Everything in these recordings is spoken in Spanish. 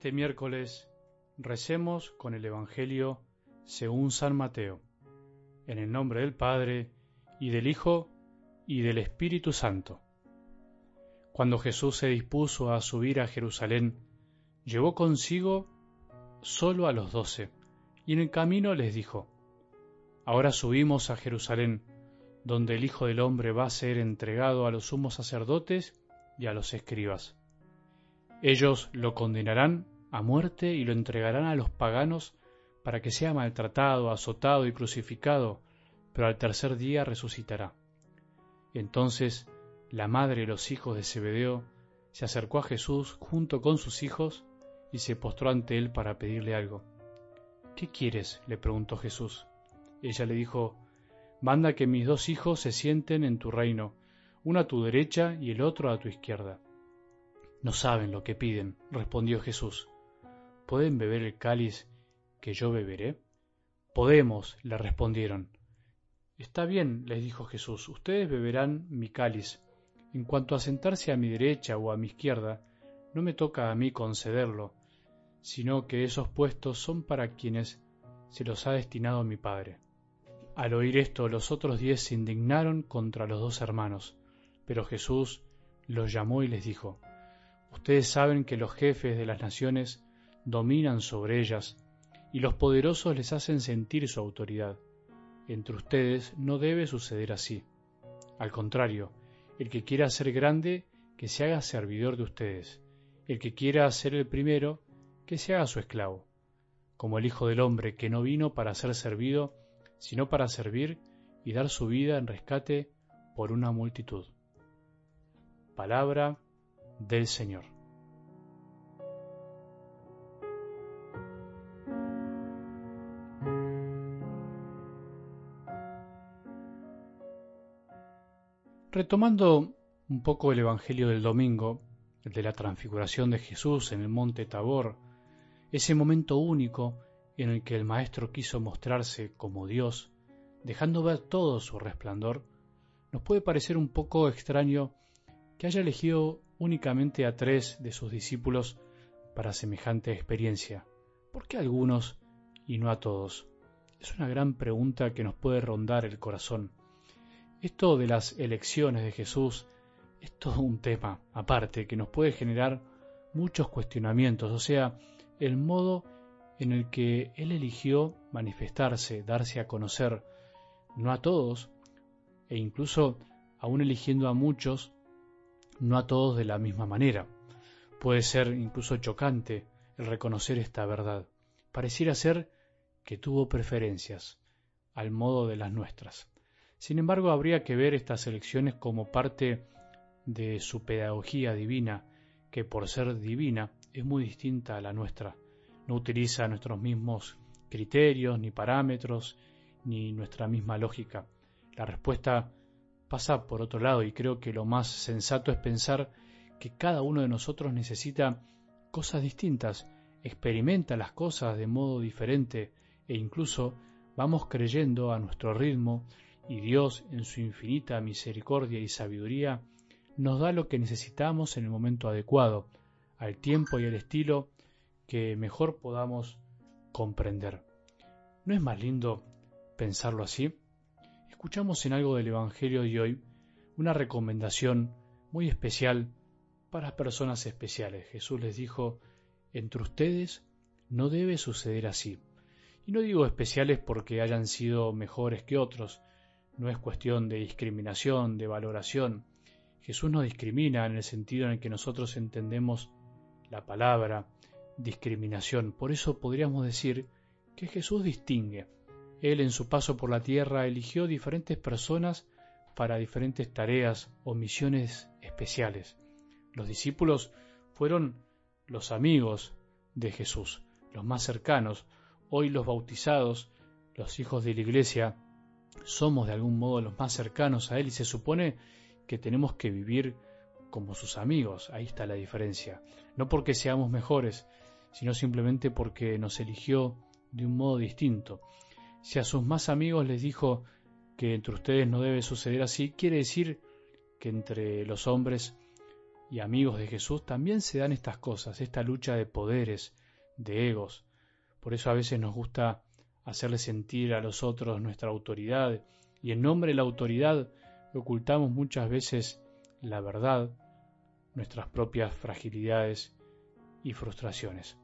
Este miércoles recemos con el Evangelio según San Mateo, en el nombre del Padre, y del Hijo, y del Espíritu Santo. Cuando Jesús se dispuso a subir a Jerusalén, llevó consigo solo a los doce, y en el camino les dijo, Ahora subimos a Jerusalén, donde el Hijo del Hombre va a ser entregado a los sumos sacerdotes y a los escribas. Ellos lo condenarán a muerte y lo entregarán a los paganos para que sea maltratado, azotado y crucificado, pero al tercer día resucitará. Entonces la madre de los hijos de Zebedeo se acercó a Jesús junto con sus hijos y se postró ante él para pedirle algo. ¿Qué quieres? le preguntó Jesús. Ella le dijo, Manda que mis dos hijos se sienten en tu reino, uno a tu derecha y el otro a tu izquierda. No saben lo que piden, respondió Jesús. ¿Pueden beber el cáliz que yo beberé? Podemos, le respondieron. Está bien, les dijo Jesús, ustedes beberán mi cáliz. En cuanto a sentarse a mi derecha o a mi izquierda, no me toca a mí concederlo, sino que esos puestos son para quienes se los ha destinado mi Padre. Al oír esto, los otros diez se indignaron contra los dos hermanos, pero Jesús los llamó y les dijo, Ustedes saben que los jefes de las naciones dominan sobre ellas, y los poderosos les hacen sentir su autoridad. Entre ustedes no debe suceder así. Al contrario, el que quiera ser grande, que se haga servidor de ustedes. El que quiera ser el primero, que se haga su esclavo. Como el Hijo del Hombre, que no vino para ser servido, sino para servir y dar su vida en rescate por una multitud. Palabra del Señor. Retomando un poco el Evangelio del domingo, el de la transfiguración de Jesús en el monte Tabor, ese momento único en el que el Maestro quiso mostrarse como Dios, dejando ver todo su resplandor, nos puede parecer un poco extraño que haya elegido únicamente a tres de sus discípulos para semejante experiencia. ¿Por qué a algunos y no a todos? Es una gran pregunta que nos puede rondar el corazón. Esto de las elecciones de Jesús es todo un tema aparte que nos puede generar muchos cuestionamientos, o sea, el modo en el que Él eligió manifestarse, darse a conocer, no a todos, e incluso aún eligiendo a muchos, no a todos de la misma manera. Puede ser incluso chocante el reconocer esta verdad. Pareciera ser que tuvo preferencias, al modo de las nuestras. Sin embargo, habría que ver estas elecciones como parte de su pedagogía divina, que por ser divina es muy distinta a la nuestra. No utiliza nuestros mismos criterios, ni parámetros, ni nuestra misma lógica. La respuesta pasa por otro lado y creo que lo más sensato es pensar que cada uno de nosotros necesita cosas distintas, experimenta las cosas de modo diferente e incluso vamos creyendo a nuestro ritmo y Dios en su infinita misericordia y sabiduría nos da lo que necesitamos en el momento adecuado, al tiempo y al estilo que mejor podamos comprender. ¿No es más lindo pensarlo así? escuchamos en algo del Evangelio de hoy una recomendación muy especial para personas especiales. Jesús les dijo, entre ustedes no debe suceder así. Y no digo especiales porque hayan sido mejores que otros, no es cuestión de discriminación, de valoración. Jesús no discrimina en el sentido en el que nosotros entendemos la palabra discriminación. Por eso podríamos decir que Jesús distingue él en su paso por la tierra eligió diferentes personas para diferentes tareas o misiones especiales. Los discípulos fueron los amigos de Jesús, los más cercanos. Hoy los bautizados, los hijos de la iglesia, somos de algún modo los más cercanos a Él y se supone que tenemos que vivir como sus amigos. Ahí está la diferencia. No porque seamos mejores, sino simplemente porque nos eligió de un modo distinto. Si a sus más amigos les dijo que entre ustedes no debe suceder así, quiere decir que entre los hombres y amigos de Jesús también se dan estas cosas, esta lucha de poderes, de egos. Por eso a veces nos gusta hacerle sentir a los otros nuestra autoridad y en nombre de la autoridad ocultamos muchas veces la verdad, nuestras propias fragilidades y frustraciones.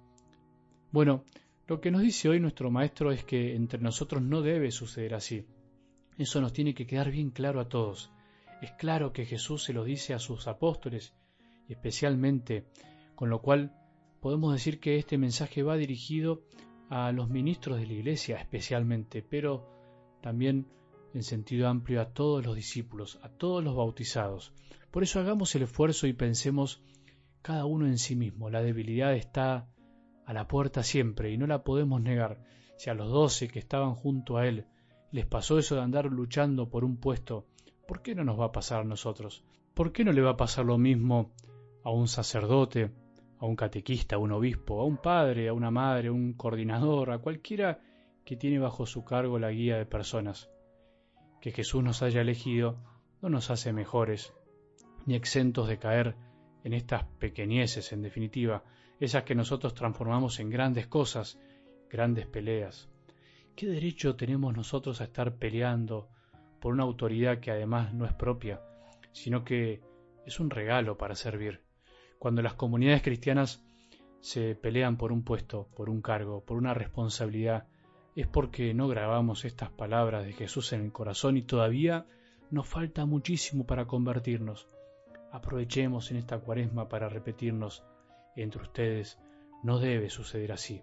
Bueno, lo que nos dice hoy nuestro maestro es que entre nosotros no debe suceder así. Eso nos tiene que quedar bien claro a todos. Es claro que Jesús se lo dice a sus apóstoles y especialmente, con lo cual podemos decir que este mensaje va dirigido a los ministros de la Iglesia especialmente, pero también en sentido amplio a todos los discípulos, a todos los bautizados. Por eso hagamos el esfuerzo y pensemos cada uno en sí mismo. La debilidad está a la puerta siempre y no la podemos negar. Si a los doce que estaban junto a él les pasó eso de andar luchando por un puesto, ¿por qué no nos va a pasar a nosotros? ¿Por qué no le va a pasar lo mismo a un sacerdote, a un catequista, a un obispo, a un padre, a una madre, a un coordinador, a cualquiera que tiene bajo su cargo la guía de personas? que Jesús nos haya elegido no nos hace mejores, ni exentos de caer en estas pequeñeces, en definitiva, esas que nosotros transformamos en grandes cosas, grandes peleas. ¿Qué derecho tenemos nosotros a estar peleando por una autoridad que además no es propia, sino que es un regalo para servir? Cuando las comunidades cristianas se pelean por un puesto, por un cargo, por una responsabilidad, es porque no grabamos estas palabras de Jesús en el corazón y todavía nos falta muchísimo para convertirnos. Aprovechemos en esta cuaresma para repetirnos entre ustedes, no debe suceder así.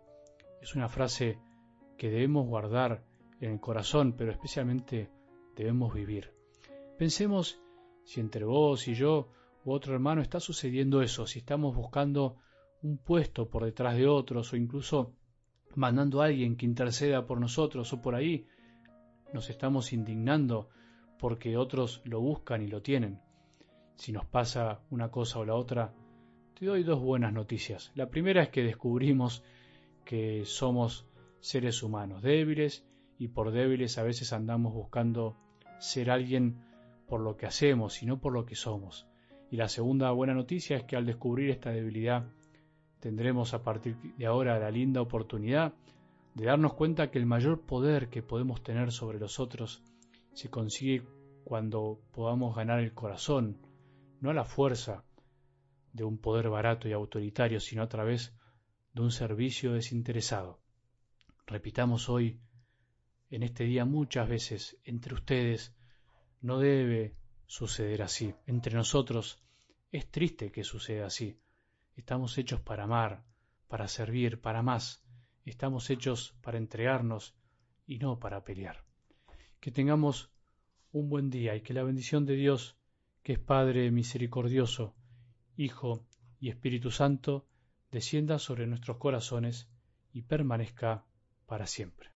Es una frase que debemos guardar en el corazón, pero especialmente debemos vivir. Pensemos si entre vos y yo u otro hermano está sucediendo eso, si estamos buscando un puesto por detrás de otros o incluso mandando a alguien que interceda por nosotros o por ahí, nos estamos indignando porque otros lo buscan y lo tienen. Si nos pasa una cosa o la otra, te doy dos buenas noticias. La primera es que descubrimos que somos seres humanos débiles y por débiles a veces andamos buscando ser alguien por lo que hacemos y no por lo que somos. Y la segunda buena noticia es que al descubrir esta debilidad tendremos a partir de ahora la linda oportunidad de darnos cuenta que el mayor poder que podemos tener sobre los otros se consigue cuando podamos ganar el corazón, no a la fuerza de un poder barato y autoritario, sino a través de un servicio desinteresado. Repitamos hoy, en este día muchas veces, entre ustedes, no debe suceder así. Entre nosotros es triste que suceda así. Estamos hechos para amar, para servir, para más. Estamos hechos para entregarnos y no para pelear. Que tengamos un buen día y que la bendición de Dios, que es Padre misericordioso, Hijo y Espíritu Santo, descienda sobre nuestros corazones y permanezca para siempre.